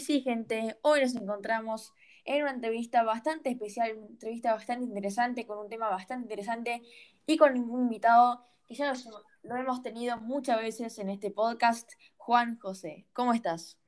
Sí, gente, hoy nos encontramos en una entrevista bastante especial, una entrevista bastante interesante, con un tema bastante interesante y con un invitado que ya lo, lo hemos tenido muchas veces en este podcast, Juan José. ¿Cómo estás?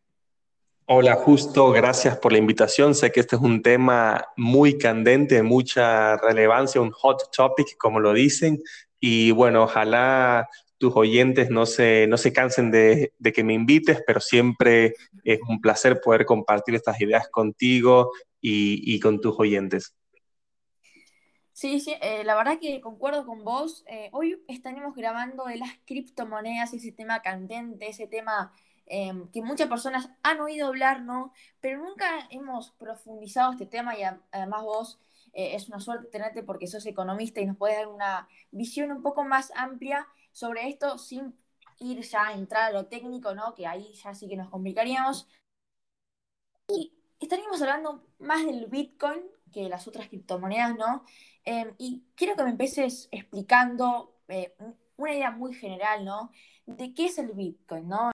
Hola, justo, gracias por la invitación. Sé que este es un tema muy candente, mucha relevancia, un hot topic, como lo dicen. Y bueno, ojalá tus oyentes no se, no se cansen de, que me invites, pero siempre es un placer poder compartir estas ideas contigo y, con tus oyentes. Sí, sí, eh, la verdad que concuerdo con vos. Eh, hoy estaremos grabando de las criptomonedas, ese tema candente, ese tema em, que muchas personas han oído hablar, ¿no? Pero nunca hemos profundizado este tema y además vos eh, es una suerte tenerte porque sos economista y nos puedes dar una visión un poco más amplia sobre esto sin ir ya a entrar a lo técnico, ¿no? Que ahí ya sí que nos complicaríamos. Y estaríamos hablando más del Bitcoin que las otras criptomonedas, ¿no? Em, y quiero que me empieces explicando eh, una idea muy general, ¿no? De qué es el Bitcoin, ¿no?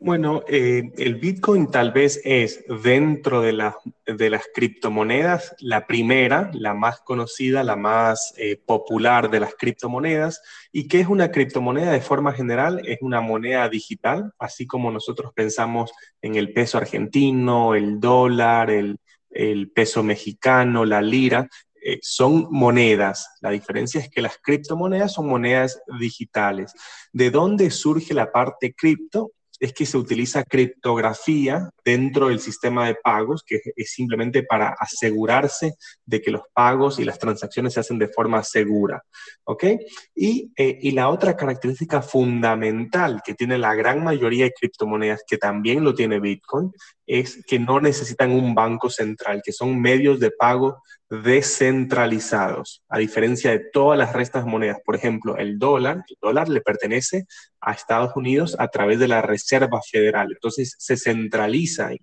Bueno, eh, el Bitcoin tal vez es dentro de, de, las criptomonedas la primera, la más conocida, la más eh, popular de las criptomonedas. ¿Y qué es una criptomoneda de forma general? Es una moneda digital, así como nosotros pensamos en el peso argentino, el dólar, el, peso mexicano, la lira. Eh, son monedas. La diferencia es que las criptomonedas son monedas digitales. ¿De dónde surge la parte cripto? es que se utiliza criptografía dentro del sistema de pagos, que es simplemente para asegurarse de que los pagos y las transacciones se hacen de forma segura. ¿Ok? Y, eh, y la otra característica fundamental que tiene la gran mayoría de criptomonedas, que también lo tiene Bitcoin, es que no necesitan un banco central, que son medios de pago descentralizados, a diferencia de todas las restas monedas. Por ejemplo, el dólar, el dólar le pertenece a Estados Unidos a través de la Reserva Federal, entonces se centraliza ahí.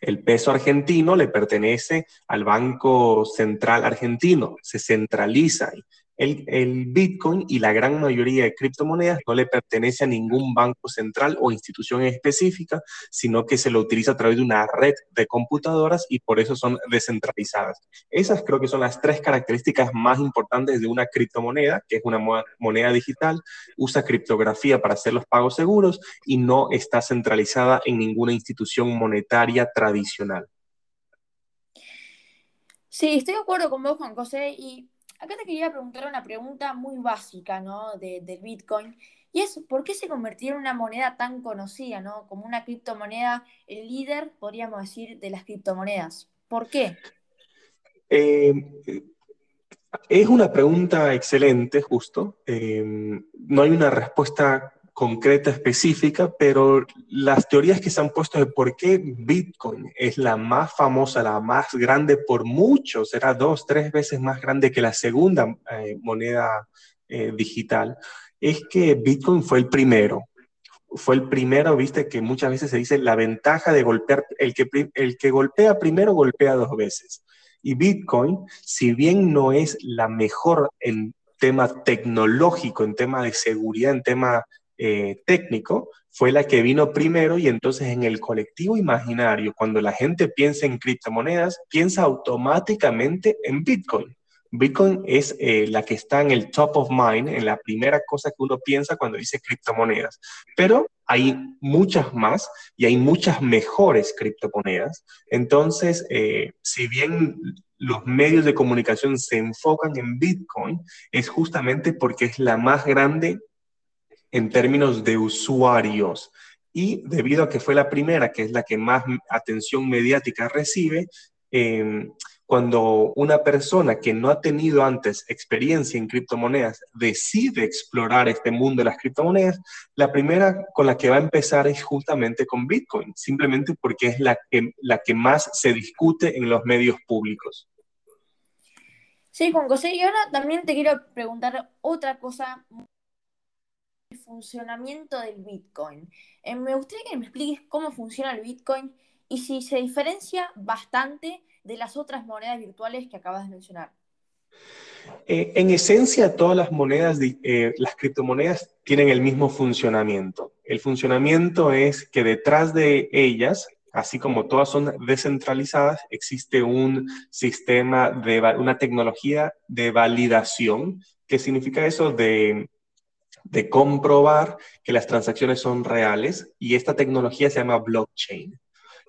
El peso argentino le pertenece al Banco Central Argentino, se centraliza ahí. El, Bitcoin y la gran mayoría de criptomonedas no le pertenece a ningún banco central o institución específica, sino que se lo utiliza a través de una red de computadoras y por eso son descentralizadas. Esas creo que son las tres características más importantes de una criptomoneda, que es una moneda digital, usa criptografía para hacer los pagos seguros y no está centralizada en ninguna institución monetaria tradicional. Sí, estoy de acuerdo con vos, Juan José, y acá te quería preguntar una pregunta muy básica, ¿no? De, del Bitcoin. Y es, ¿por qué se convirtió en una moneda tan conocida, ¿no? Como una criptomoneda, el líder, podríamos decir, de las criptomonedas. ¿Por qué? Eh, es una pregunta excelente, justo. Eh, no hay una respuesta concreta, específica, pero las teorías que se han puesto de por qué Bitcoin es la más famosa, la más grande por mucho, será dos, tres veces más grande que la segunda eh, moneda eh, digital, es que Bitcoin fue el primero. Fue el primero, viste, que muchas veces se dice la ventaja de golpear, el que, el que golpea primero golpea dos veces. Y Bitcoin, si bien no es la mejor en tema tecnológico, en tema de seguridad, en tema eh, técnico fue la que vino primero y entonces en el colectivo imaginario, cuando la gente piensa en criptomonedas, piensa automáticamente en Bitcoin. Bitcoin es eh, la que está en el top of mind, en la primera cosa que uno piensa cuando dice criptomonedas. Pero hay muchas más y hay muchas mejores criptomonedas. Entonces, eh, si bien los medios de comunicación se enfocan en Bitcoin, es justamente porque es la más grande en términos de usuarios. Y debido a que fue la primera, que es la que más atención mediática recibe, em, cuando una persona que no ha tenido antes experiencia en criptomonedas decide explorar este mundo de las criptomonedas, la primera con la que va a empezar es justamente con Bitcoin, simplemente porque es la que, la que más se discute en los medios públicos. Sí, Juan José, y ahora también te quiero preguntar otra cosa funcionamiento del Bitcoin. Eh, me gustaría que me expliques cómo funciona el Bitcoin y si se diferencia bastante de las otras monedas virtuales que acabas de mencionar. Eh, en esencia, todas las monedas, eh, las criptomonedas tienen el mismo funcionamiento. El funcionamiento es que detrás de ellas, así como todas son descentralizadas, existe un sistema de una tecnología de validación. ¿Qué significa eso? De, de comprobar que las transacciones son reales y esta tecnología se llama blockchain.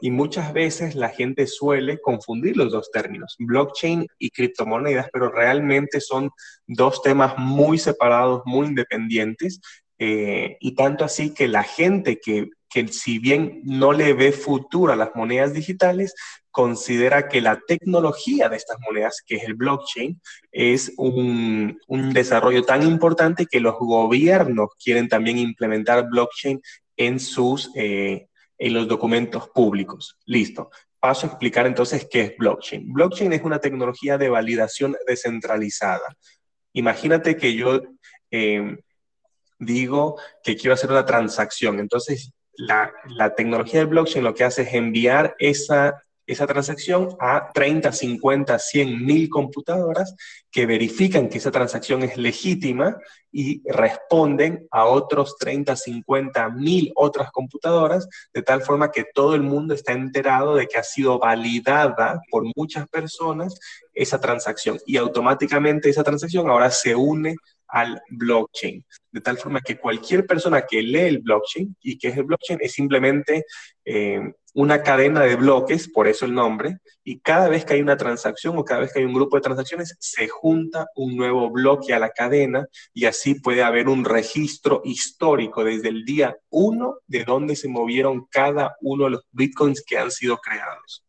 Y muchas veces la gente suele confundir los dos términos, blockchain y criptomonedas, pero realmente son dos temas muy separados, muy independientes. Eh, y tanto así que la gente que, que si bien no le ve futuro a las monedas digitales, considera que la tecnología de estas monedas, que es el blockchain, es un, un, desarrollo tan importante que los gobiernos quieren también implementar blockchain en sus, eh, en los documentos públicos. Listo. Paso a explicar entonces qué es blockchain. Blockchain es una tecnología de validación descentralizada. Imagínate que yo eh, digo que quiero hacer una transacción. Entonces, la, la, tecnología de blockchain lo que hace es enviar esa esa transacción a 30, 50, 100 mil computadoras que verifican que esa transacción es legítima y responden a otros 30, 50 mil otras computadoras, de tal forma que todo el mundo está enterado de que ha sido validada por muchas personas esa transacción. Y automáticamente esa transacción ahora se une al blockchain. De tal forma que cualquier persona que lee el blockchain, y que es el blockchain, es simplemente eh, una cadena de bloques, por eso el nombre, y cada vez que hay una transacción o cada vez que hay un grupo de transacciones, se junta un nuevo bloque a la cadena y así puede haber un registro histórico desde el día uno de dónde se movieron cada uno de los bitcoins que han sido creados.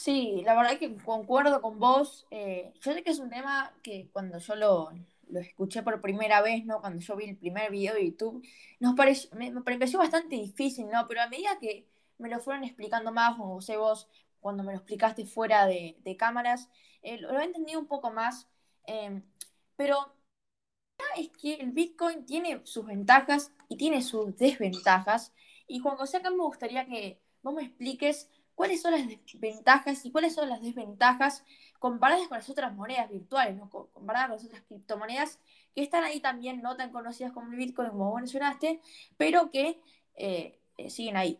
Sí, la verdad que concuerdo con vos. Eh, yo sé que es un tema que cuando yo lo, lo escuché por primera vez, ¿no? Cuando yo vi el primer video de YouTube, nos pareció, me, pareció bastante difícil, ¿no? Pero a medida que me lo fueron explicando más, como sé vos, cuando me lo explicaste fuera de, cámaras, eh, lo, he entendido un poco más. Em, pero es que el Bitcoin tiene sus ventajas y tiene sus desventajas. Y Juan José, acá me gustaría que vos me expliques cuáles son las ventajas y cuáles son las desventajas comparadas con las otras monedas virtuales, comparadas con las otras criptomonedas que están ahí también, no tan conocidas como el Bitcoin, como mencionaste, pero que eh, eh, siguen ahí.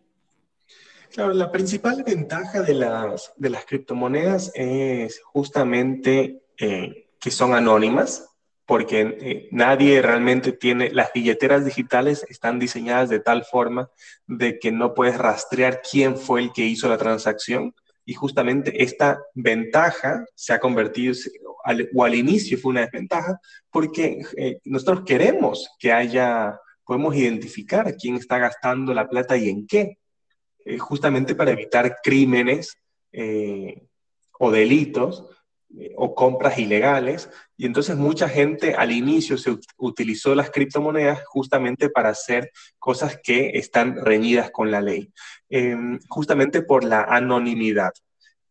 Claro, la principal ventaja de las, de las criptomonedas es justamente eh, que son anónimas, porque nadie realmente tiene, las billeteras digitales están diseñadas de tal forma de que no puedes rastrear quién fue el que hizo la transacción y justamente esta ventaja se ha convertido, o al inicio fue una desventaja, porque eh, nosotros queremos que haya, podemos identificar quién está gastando la plata y en qué, eh, justamente para evitar crímenes eh, o delitos o compras ilegales. Y entonces mucha gente al inicio se utilizó las criptomonedas justamente para hacer cosas que están reñidas con la ley, em, justamente por la anonimidad.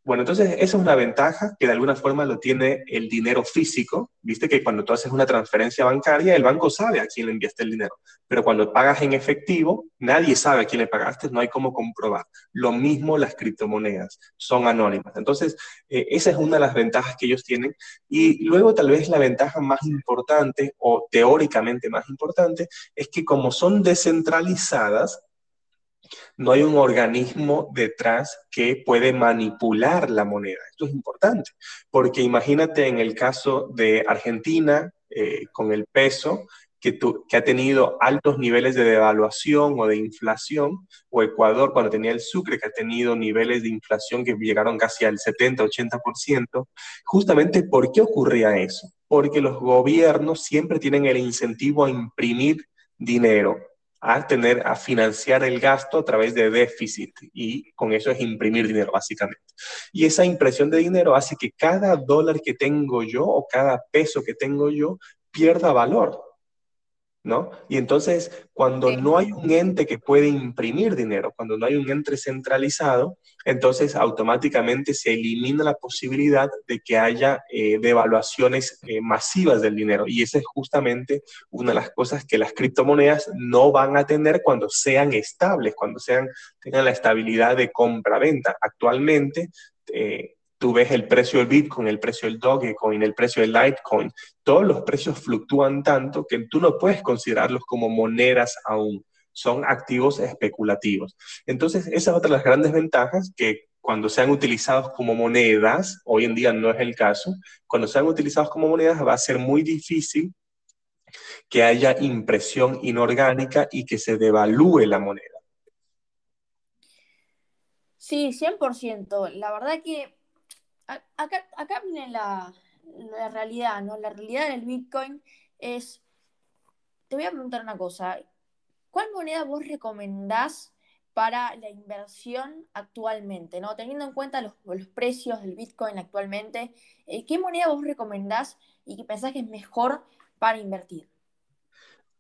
Bueno, entonces esa es una ventaja que de alguna forma lo tiene el dinero físico. Viste que cuando tú haces una transferencia bancaria, el banco sabe a quién le enviaste el dinero. Pero cuando pagas en efectivo, nadie sabe a quién le pagaste, no hay cómo comprobar. Lo mismo las criptomonedas, son anónimas. Entonces, eh, esa es una de las ventajas que ellos tienen. Y luego tal vez la ventaja más importante o teóricamente más importante es que como son descentralizadas, no hay un organismo detrás que puede manipular la moneda. Esto es importante, porque imagínate en el caso de Argentina eh, con el peso, que, que, ha tenido altos niveles de devaluación o de inflación, o Ecuador cuando tenía el Sucre, que ha tenido niveles de inflación que llegaron casi al 70-80%, justamente ¿por qué ocurría eso? Porque los gobiernos siempre tienen el incentivo a imprimir dinero a tener, a financiar el gasto a través de déficit y con eso es imprimir dinero básicamente. Y esa impresión de dinero hace que cada dólar que tengo yo o cada peso que tengo yo pierda valor. ¿No? Y entonces, cuando no hay un ente que puede imprimir dinero, cuando no hay un ente centralizado, entonces automáticamente se elimina la posibilidad de que haya eh, devaluaciones eh, masivas del dinero. Y esa es justamente una de las cosas que las criptomonedas no van a tener cuando sean estables, cuando sean, tengan la estabilidad de compra-venta. Actualmente, eh, tú ves el precio del Bitcoin, el precio del Dogecoin, el precio del Litecoin, todos los precios fluctúan tanto que tú no puedes considerarlos como monedas aún, son activos especulativos. Entonces, esa es otra de las grandes ventajas que cuando sean utilizados como monedas, hoy en día no es el caso, cuando sean utilizados como monedas va a ser muy difícil que haya impresión inorgánica y que se devalúe la moneda. Sí, 100%. La verdad que acá, acá viene la, realidad, ¿no? La realidad del Bitcoin es, te voy a preguntar una cosa, ¿cuál moneda vos recomendás para la inversión actualmente, ¿no? Teniendo en cuenta los, precios del Bitcoin actualmente, eh, ¿qué moneda vos recomendás y qué pensás que es mejor para invertir?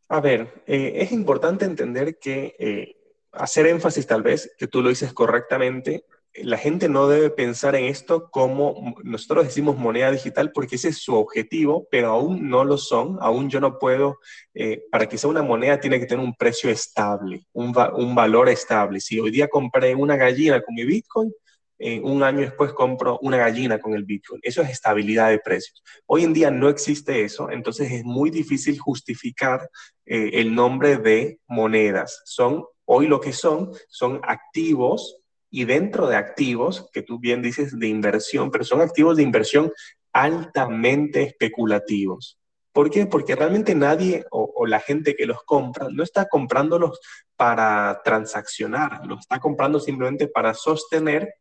A ver, eh, es importante entender que eh, hacer énfasis tal vez, que tú lo dices correctamente, la gente no debe pensar en esto como nosotros decimos moneda digital porque ese es su objetivo, pero aún no lo son. Aún yo no puedo, eh, para que sea una moneda tiene que tener un precio estable, un, valor estable. Si hoy día compré una gallina con mi Bitcoin, eh, un año después compro una gallina con el Bitcoin. Eso es estabilidad de precios. Hoy en día no existe eso, entonces es muy difícil justificar eh, el nombre de monedas. Son, hoy lo que son, son activos y dentro de activos, que tú bien dices de inversión, pero son activos de inversión altamente especulativos. ¿Por qué? Porque realmente nadie o, la gente que los compra no está comprándolos para transaccionar, los está comprando simplemente para sostener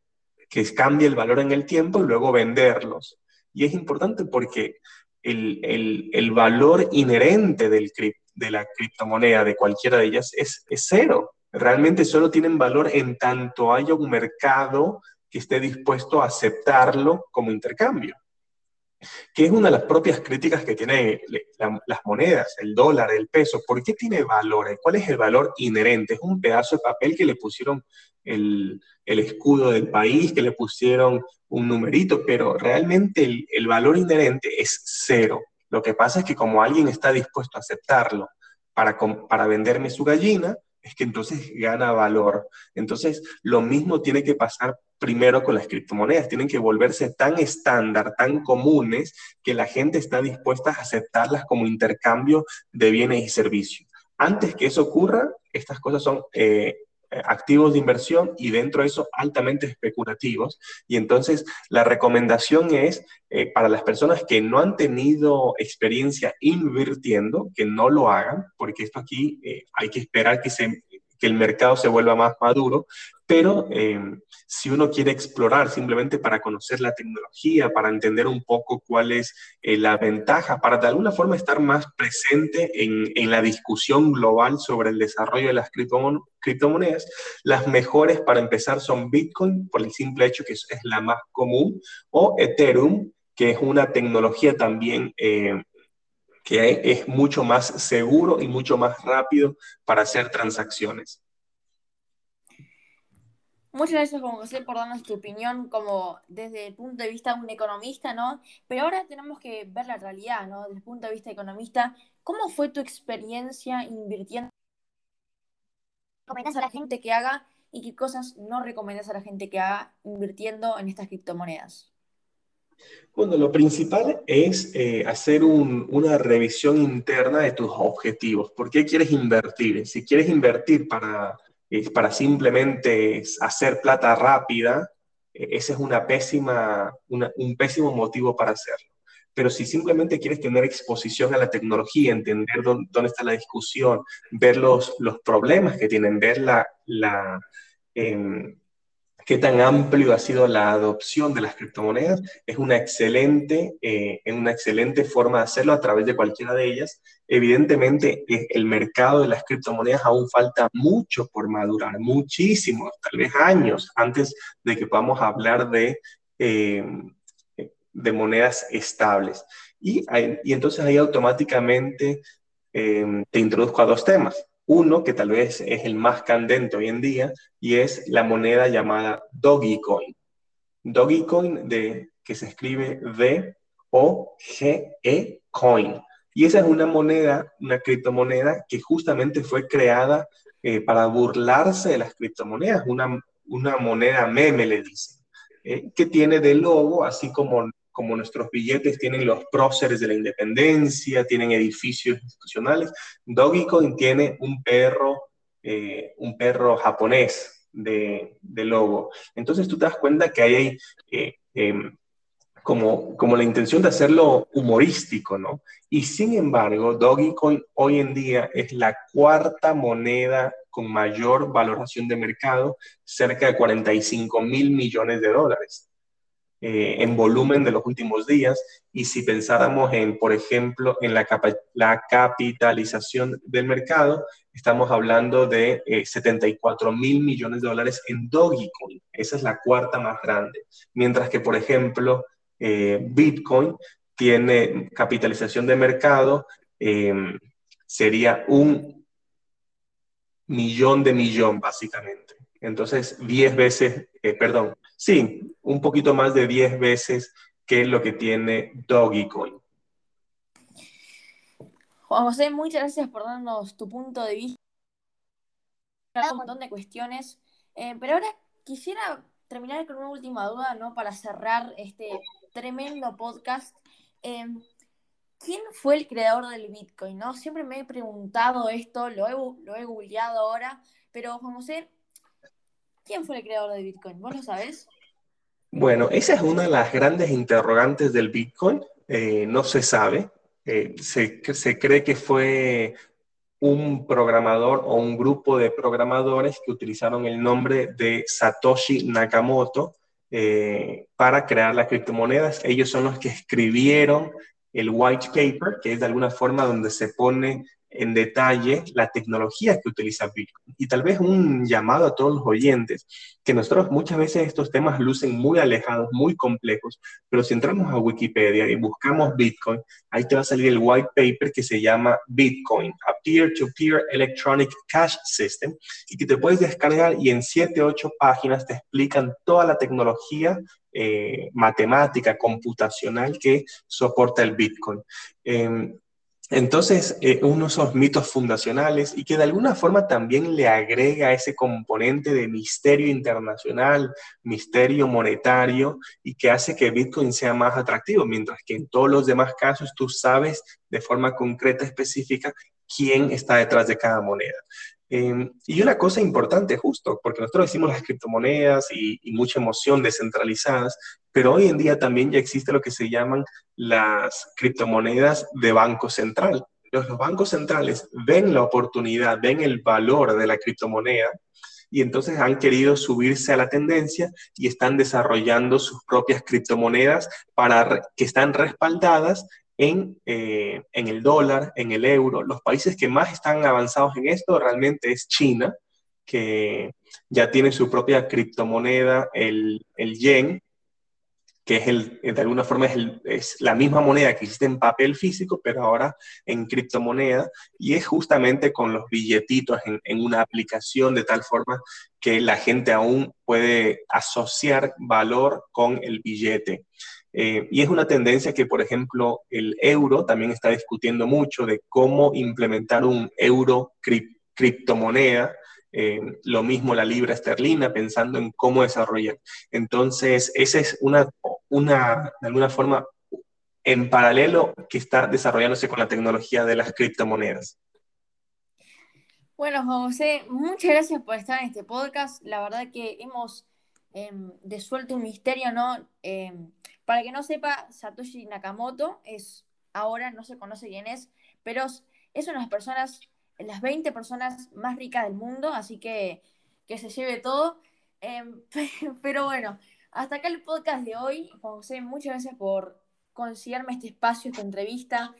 que cambie el valor en el tiempo y luego venderlos. Y es importante porque el, valor inherente del, de la criptomoneda, de cualquiera de ellas, es, es cero realmente solo tienen valor en tanto haya un mercado que esté dispuesto a aceptarlo como intercambio. Que es una de las propias críticas que tienen las monedas, el dólar, el peso. ¿Por qué tiene valor? ¿Cuál es el valor inherente? Es un pedazo de papel que le pusieron el, escudo del país, que le pusieron un numerito, pero realmente el, el valor inherente es cero. Lo que pasa es que como alguien está dispuesto a aceptarlo para, para venderme su gallina, es que entonces gana valor. Entonces, lo mismo tiene que pasar primero con las criptomonedas. Tienen que volverse tan estándar, tan comunes, que la gente está dispuesta a aceptarlas como intercambio de bienes y servicios. Antes que eso ocurra, estas cosas son eh, activos de inversión y dentro de eso altamente especulativos. Y entonces la recomendación es eh, para las personas que no han tenido experiencia invirtiendo, que no lo hagan, porque esto aquí eh, hay que esperar que se que el mercado se vuelva más maduro, pero eh, si uno quiere explorar simplemente para conocer la tecnología, para entender un poco cuál es eh, la ventaja, para de alguna forma estar más presente en, en la discusión global sobre el desarrollo de las criptomonedas, las mejores para empezar son Bitcoin, por el simple hecho que es, la más común, o Ethereum, que es una tecnología también eh, que es mucho más seguro y mucho más rápido para hacer transacciones. Muchas gracias, Juan José, por darnos tu opinión como desde el punto de vista de un economista, ¿no? Pero ahora tenemos que ver la realidad, ¿no? Desde el punto de vista economista, ¿cómo fue tu experiencia invirtiendo? ¿Qué recomendás a la gente que haga y qué cosas no recomendás a la gente que haga invirtiendo en estas criptomonedas? Bueno, lo principal es eh, hacer una revisión interna de tus objetivos. ¿Por qué quieres invertir? Si quieres invertir para, eh, para simplemente hacer plata rápida, eh, ese es un pésimo motivo para hacerlo. Pero si simplemente quieres tener exposición a la tecnología, entender dónde, está la discusión, ver los, los problemas que tienen, ver la, la em, qué tan amplio ha sido la adopción de las criptomonedas, es una excelente, eh, una excelente forma de hacerlo a través de cualquiera de ellas. Evidentemente, eh, el mercado de las criptomonedas aún falta mucho por madurar, muchísimo, tal vez años, antes de que podamos hablar de, eh, de monedas estables. Y, y entonces ahí automáticamente te introduzco a dos temas. Uno que tal vez es el más candente hoy en día y es la moneda llamada Dogecoin. Dogecoin de, que se escribe D-O-G-E Coin. Y esa es una moneda, una criptomoneda que justamente fue creada eh, para burlarse de las criptomonedas, una, una moneda meme, le dicen. eh, que tiene de logo, así como, como nuestros billetes tienen los próceres de la independencia, tienen edificios institucionales, Dogecoin tiene un perro, eh, un perro japonés de, de, logo. Entonces tú te das cuenta que hay eh, em, como, como la intención de hacerlo humorístico, ¿no? Y sin embargo, Dogecoin hoy en día es la cuarta moneda con mayor valoración de mercado, cerca de 45 mil millones de dólares eh, en volumen de los últimos días. Y si pensáramos en, por ejemplo, en la, la capitalización del mercado, estamos hablando de 74 eh, mil millones de dólares en Dogecoin. Esa es la cuarta más grande. Mientras que, por ejemplo, eh, Bitcoin tiene capitalización de mercado, eh, sería un millón de millón, básicamente. Entonces, 10 veces, eh, perdón, sí, un poquito más de 10 veces que lo que tiene Dogecoin. Juan José, muchas gracias por darnos tu punto de vista. Un montón de cuestiones, pero ahora quisiera terminar con una última duda, ¿no? Para cerrar este tremendo podcast. Em, ¿Quién fue el creador del Bitcoin? ¿no? Siempre me he preguntado esto, lo he, lo he googleado ahora, pero Juan José, ¿quién fue el creador del Bitcoin? ¿Vos lo sabés? Bueno, esa es una de las grandes interrogantes del Bitcoin. Eh, no se sabe. Eh, se, se cree que fue un programador o un grupo de programadores que utilizaron el nombre de Satoshi Nakamoto eh, para crear las criptomonedas. Ellos son los que escribieron el white paper, que es de alguna forma donde se pone en detalle la tecnología que utiliza Bitcoin. Y tal vez un llamado a todos los oyentes, que nosotros muchas veces estos temas lucen muy alejados, muy complejos, pero si entramos a Wikipedia y buscamos Bitcoin, ahí te va a salir el white paper que se llama Bitcoin, a Peer-to-Peer Electronic Cash System, y que te puedes descargar y en 7, 8 páginas te explican toda la tecnología eh, matemática, computacional que soporta el Bitcoin. Em, entonces, eh, uno de esos mitos fundacionales y que de alguna forma también le agrega ese componente de misterio internacional, misterio monetario y que hace que Bitcoin sea más atractivo, mientras que en todos los demás casos tú sabes de forma concreta, específica, quién está detrás de cada moneda. Em, y una cosa importante, justo, porque nosotros decimos las criptomonedas y, mucha emoción descentralizadas, pero hoy en día también ya existe lo que se llaman las criptomonedas de banco central. Los, los bancos centrales ven la oportunidad, ven el valor de la criptomoneda y entonces han querido subirse a la tendencia y están desarrollando sus propias criptomonedas para que están respaldadas eh, en, el dólar, en el euro. Los países que más están avanzados en esto realmente es China, que ya tiene su propia criptomoneda, el, el yen, que es el, de alguna forma es, es, la misma moneda que existe en papel físico, pero ahora en criptomoneda, y es justamente con los billetitos en, en, una aplicación de tal forma que la gente aún puede asociar valor con el billete. Eh, y es una tendencia que, por ejemplo, el euro también está discutiendo mucho de cómo implementar un euro criptomoneda. Eh, lo mismo la libra esterlina, pensando en cómo desarrollar. Entonces, esa es una, una, de alguna forma, en paralelo que está desarrollándose con la tecnología de las criptomonedas. Bueno, José, muchas gracias por estar en este podcast. La verdad que hemos em, desuelto un misterio, ¿no? Em, para que no sepa, Satoshi Nakamoto es ahora, no se conoce quién es, pero es una de las personas, las 20 personas más ricas del mundo, así que que se lleve todo. Em, pero bueno, hasta acá el podcast de hoy. José, muchas gracias por concederme este espacio, esta entrevista.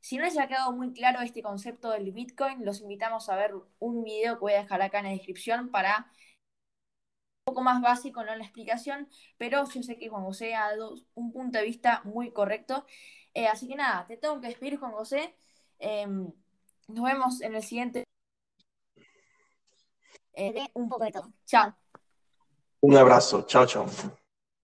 Si no les ha quedado muy claro este concepto del Bitcoin, los invitamos a ver un video que voy a dejar acá en la descripción para poco más básico, ¿no? La explicación, pero yo sé que Juan José ha dado un punto de vista muy correcto. Eh, así que nada, te tengo que despedir, Juan José. Em, nos vemos en el siguiente. Eh, un poco. Chao. Un abrazo. Chao, chao.